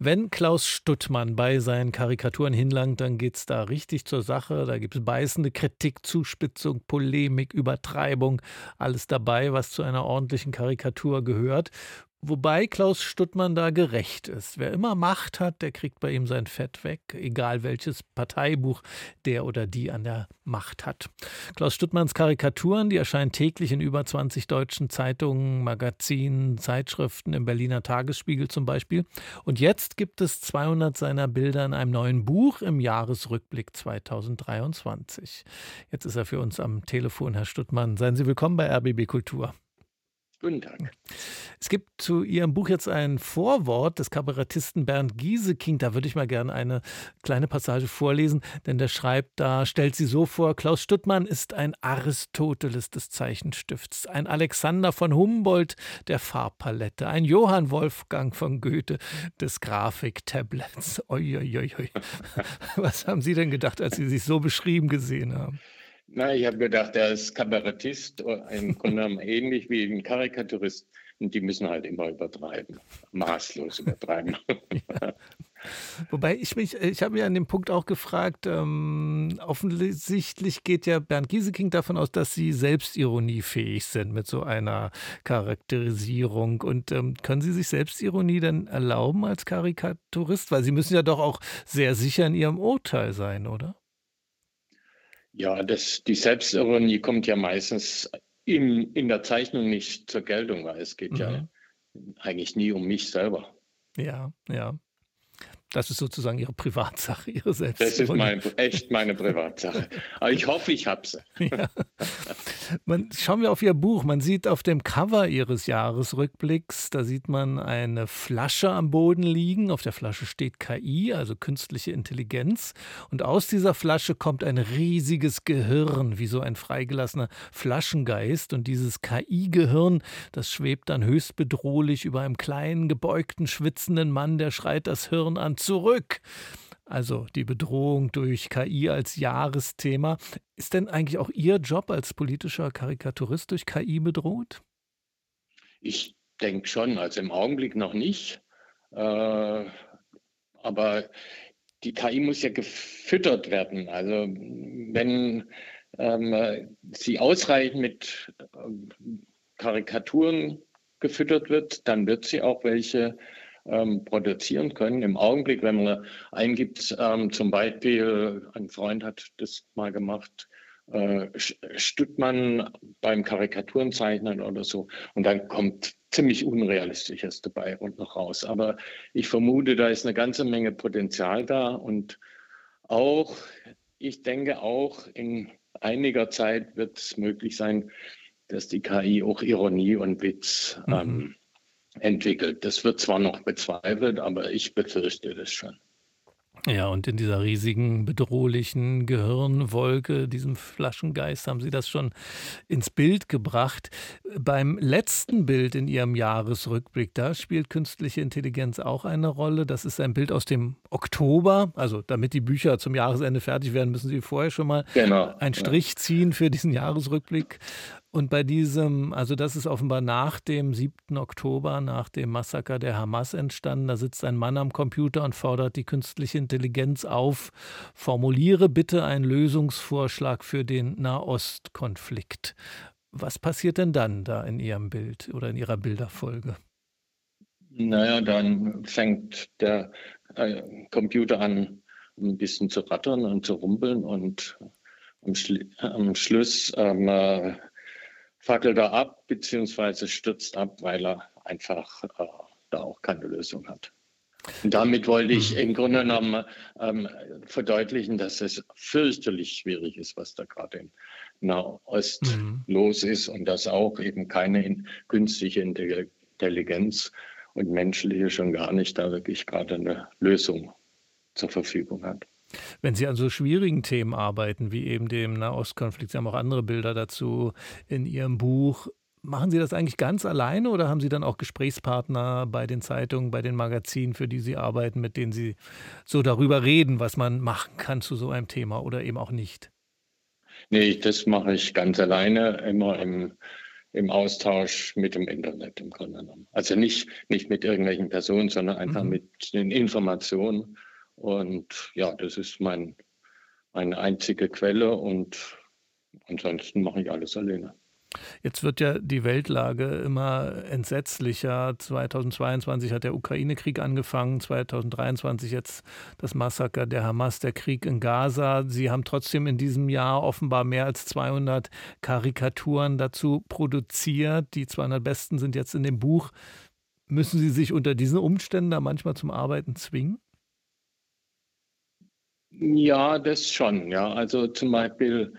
Wenn Klaus Stuttmann bei seinen Karikaturen hinlangt, dann geht es da richtig zur Sache. Da gibt es beißende Kritik, Zuspitzung, Polemik, Übertreibung, alles dabei, was zu einer ordentlichen Karikatur gehört. Wobei Klaus Stuttmann da gerecht ist. Wer immer Macht hat, der kriegt bei ihm sein Fett weg, egal welches Parteibuch der oder die an der Macht hat. Klaus Stuttmanns Karikaturen, die erscheinen täglich in über 20 deutschen Zeitungen, Magazinen, Zeitschriften, im Berliner Tagesspiegel zum Beispiel. Und jetzt gibt es 200 seiner Bilder in einem neuen Buch im Jahresrückblick 2023. Jetzt ist er für uns am Telefon, Herr Stuttmann. Seien Sie willkommen bei RBB Kultur. Guten Tag. Es gibt zu Ihrem Buch jetzt ein Vorwort des Kabarettisten Bernd Gieseking. Da würde ich mal gerne eine kleine Passage vorlesen, denn der schreibt da, stellt sie so vor, Klaus Stuttmann ist ein Aristoteles des Zeichenstifts, ein Alexander von Humboldt der Farbpalette, ein Johann Wolfgang von Goethe des Grafiktablets. Was haben Sie denn gedacht, als Sie sich so beschrieben gesehen haben? Na, ich habe gedacht, er ist Kabarettist, im Grunde genommen ähnlich wie ein Karikaturist. Und die müssen halt immer übertreiben, maßlos übertreiben. Ja. Wobei ich mich, ich habe mich an dem Punkt auch gefragt, ähm, offensichtlich geht ja Bernd Gieseking davon aus, dass Sie selbstironiefähig sind mit so einer Charakterisierung. Und ähm, können Sie sich Selbstironie denn erlauben als Karikaturist? Weil Sie müssen ja doch auch sehr sicher in Ihrem Urteil sein, oder? Ja, das, die Selbstironie kommt ja meistens in, in der Zeichnung nicht zur Geltung, weil es geht mhm. ja eigentlich nie um mich selber. Ja, ja. Das ist sozusagen Ihre Privatsache, Ihre Selbst. Das ist mein, echt meine Privatsache. Aber ich hoffe, ich habe sie. Ja. Man, schauen wir auf Ihr Buch. Man sieht auf dem Cover Ihres Jahresrückblicks, da sieht man eine Flasche am Boden liegen. Auf der Flasche steht KI, also künstliche Intelligenz. Und aus dieser Flasche kommt ein riesiges Gehirn, wie so ein freigelassener Flaschengeist. Und dieses KI-Gehirn, das schwebt dann höchst bedrohlich über einem kleinen, gebeugten, schwitzenden Mann, der schreit das Hirn an zurück. Also die Bedrohung durch KI als Jahresthema. Ist denn eigentlich auch Ihr Job als politischer Karikaturist durch KI bedroht? Ich denke schon, also im Augenblick noch nicht. Äh, aber die KI muss ja gefüttert werden. Also wenn ähm, sie ausreichend mit äh, Karikaturen gefüttert wird, dann wird sie auch welche ähm, produzieren können. Im Augenblick, wenn man eingibt, ähm, zum Beispiel, ein Freund hat das mal gemacht, äh, Stuttmann beim Karikaturenzeichnen oder so, und dann kommt ziemlich Unrealistisches dabei und noch raus. Aber ich vermute, da ist eine ganze Menge Potenzial da und auch, ich denke auch in einiger Zeit wird es möglich sein, dass die KI auch Ironie und Witz mhm. ähm, entwickelt. Das wird zwar noch bezweifelt, aber ich befürchte das schon. Ja, und in dieser riesigen, bedrohlichen Gehirnwolke, diesem Flaschengeist, haben Sie das schon ins Bild gebracht. Beim letzten Bild in Ihrem Jahresrückblick, da spielt künstliche Intelligenz auch eine Rolle. Das ist ein Bild aus dem Oktober. Also, damit die Bücher zum Jahresende fertig werden, müssen Sie vorher schon mal genau, einen Strich ziehen für diesen Jahresrückblick. Und bei diesem, also das ist offenbar nach dem 7. Oktober, nach dem Massaker der Hamas entstanden. Da sitzt ein Mann am Computer und fordert die künstliche Intelligenz auf, formuliere bitte einen Lösungsvorschlag für den Nahostkonflikt. Was passiert denn dann da in Ihrem Bild oder in Ihrer Bilderfolge? Naja, dann fängt der äh, Computer an, ein bisschen zu rattern und zu rumpeln und am, Schli am Schluss ähm, äh, fackelt er ab beziehungsweise stürzt ab, weil er einfach äh, da auch keine Lösung hat. Und damit wollte ich im Grunde genommen ähm, verdeutlichen, dass es fürchterlich schwierig ist, was da gerade in Nahost mhm. los ist und dass auch eben keine künstliche Intelligenz und menschliche schon gar nicht da wirklich gerade eine Lösung zur Verfügung hat. Wenn Sie an so schwierigen Themen arbeiten, wie eben dem Nahostkonflikt, Sie haben auch andere Bilder dazu in Ihrem Buch, machen Sie das eigentlich ganz alleine oder haben Sie dann auch Gesprächspartner bei den Zeitungen, bei den Magazinen, für die Sie arbeiten, mit denen Sie so darüber reden, was man machen kann zu so einem Thema oder eben auch nicht? Nee, das mache ich ganz alleine, immer im, im Austausch mit dem Internet im Grunde genommen. Also nicht, nicht mit irgendwelchen Personen, sondern einfach mhm. mit den Informationen. Und ja, das ist mein, meine einzige Quelle und ansonsten mache ich alles alleine. Jetzt wird ja die Weltlage immer entsetzlicher. 2022 hat der Ukraine-Krieg angefangen, 2023 jetzt das Massaker der Hamas, der Krieg in Gaza. Sie haben trotzdem in diesem Jahr offenbar mehr als 200 Karikaturen dazu produziert. Die 200 besten sind jetzt in dem Buch. Müssen Sie sich unter diesen Umständen da manchmal zum Arbeiten zwingen? Ja, das schon. Ja, also zum Beispiel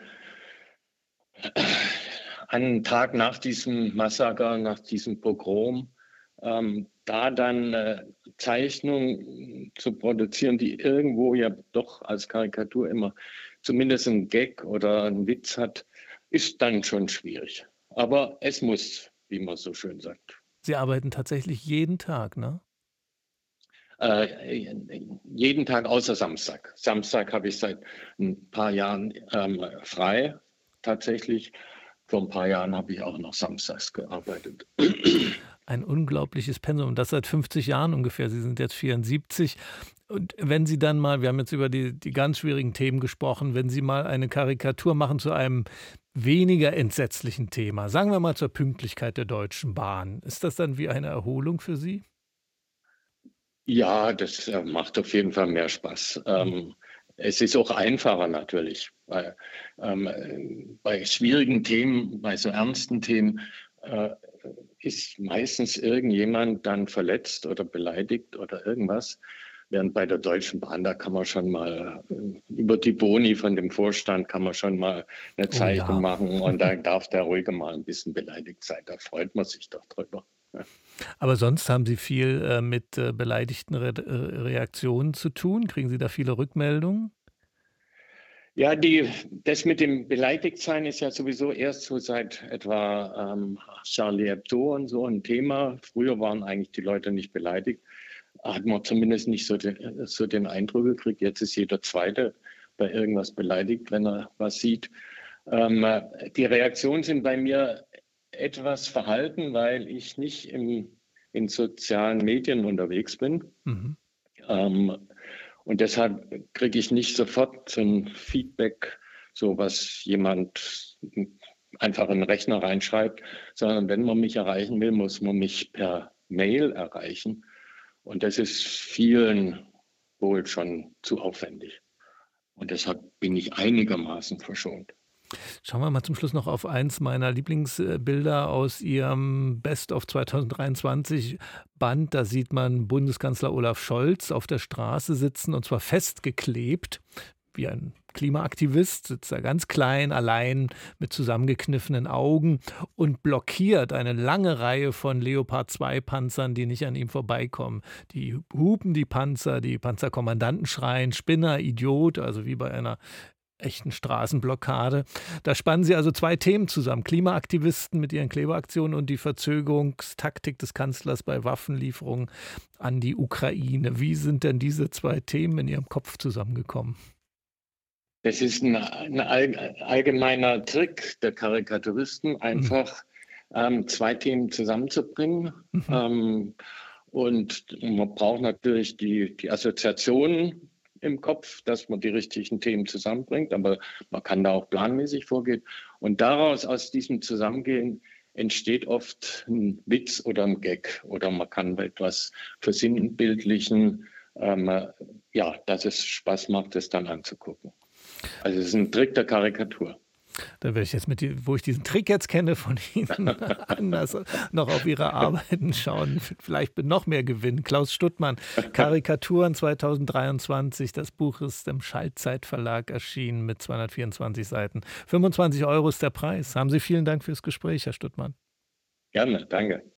einen Tag nach diesem Massaker, nach diesem Pogrom, ähm, da dann äh, Zeichnungen zu produzieren, die irgendwo ja doch als Karikatur immer zumindest ein Gag oder ein Witz hat, ist dann schon schwierig. Aber es muss, wie man so schön sagt. Sie arbeiten tatsächlich jeden Tag, ne? Äh, jeden Tag außer Samstag. Samstag habe ich seit ein paar Jahren ähm, frei tatsächlich. Vor ein paar Jahren habe ich auch noch samstags gearbeitet. Ein unglaubliches Pensum, das seit 50 Jahren ungefähr. Sie sind jetzt 74. Und wenn Sie dann mal, wir haben jetzt über die, die ganz schwierigen Themen gesprochen, wenn Sie mal eine Karikatur machen zu einem weniger entsetzlichen Thema, sagen wir mal zur Pünktlichkeit der Deutschen Bahn, ist das dann wie eine Erholung für Sie? Ja, das äh, macht auf jeden Fall mehr Spaß. Ähm, es ist auch einfacher natürlich, weil ähm, bei schwierigen Themen, bei so ernsten Themen äh, ist meistens irgendjemand dann verletzt oder beleidigt oder irgendwas. Während bei der Deutschen Bahn, da kann man schon mal äh, über die Boni von dem Vorstand kann man schon mal eine Zeichnung oh ja. machen und da darf der ruhige mal ein bisschen beleidigt sein. Da freut man sich doch drüber. Aber sonst haben Sie viel äh, mit äh, beleidigten Re äh, Reaktionen zu tun? Kriegen Sie da viele Rückmeldungen? Ja, die, das mit dem Beleidigtsein ist ja sowieso erst so seit etwa ähm, Charlie Hebdo und so ein Thema. Früher waren eigentlich die Leute nicht beleidigt. Hat man zumindest nicht so den, so den Eindruck gekriegt. Jetzt ist jeder Zweite bei irgendwas beleidigt, wenn er was sieht. Ähm, die Reaktionen sind bei mir etwas verhalten, weil ich nicht im, in sozialen Medien unterwegs bin. Mhm. Ähm, und deshalb kriege ich nicht sofort so ein Feedback, so was jemand einfach in den Rechner reinschreibt, sondern wenn man mich erreichen will, muss man mich per Mail erreichen. Und das ist vielen wohl schon zu aufwendig. Und deshalb bin ich einigermaßen verschont. Schauen wir mal zum Schluss noch auf eins meiner Lieblingsbilder aus Ihrem Best of 2023 Band. Da sieht man Bundeskanzler Olaf Scholz auf der Straße sitzen und zwar festgeklebt, wie ein Klimaaktivist, sitzt er ganz klein, allein mit zusammengekniffenen Augen und blockiert eine lange Reihe von Leopard 2 Panzern, die nicht an ihm vorbeikommen. Die hupen die Panzer, die Panzerkommandanten schreien, Spinner, Idiot, also wie bei einer echten Straßenblockade. Da spannen Sie also zwei Themen zusammen. Klimaaktivisten mit ihren Kleberaktionen und die Verzögerungstaktik des Kanzlers bei Waffenlieferungen an die Ukraine. Wie sind denn diese zwei Themen in Ihrem Kopf zusammengekommen? Das ist ein, ein allgemeiner Trick der Karikaturisten, einfach mhm. ähm, zwei Themen zusammenzubringen. Mhm. Ähm, und man braucht natürlich die, die Assoziationen im Kopf, dass man die richtigen Themen zusammenbringt, aber man kann da auch planmäßig vorgehen. Und daraus, aus diesem Zusammengehen, entsteht oft ein Witz oder ein Gag oder man kann etwas versinnbildlichen, ähm, ja, dass es Spaß macht, es dann anzugucken. Also es ist ein Trick der Karikatur. Da werde ich jetzt mit, wo ich diesen Trick jetzt kenne von Ihnen, anders noch auf Ihre Arbeiten schauen. Vielleicht noch mehr Gewinn. Klaus Stuttmann, Karikaturen 2023. Das Buch ist im Schallzeitverlag erschienen mit 224 Seiten. 25 Euro ist der Preis. Haben Sie vielen Dank fürs Gespräch, Herr Stuttmann. Gerne, danke.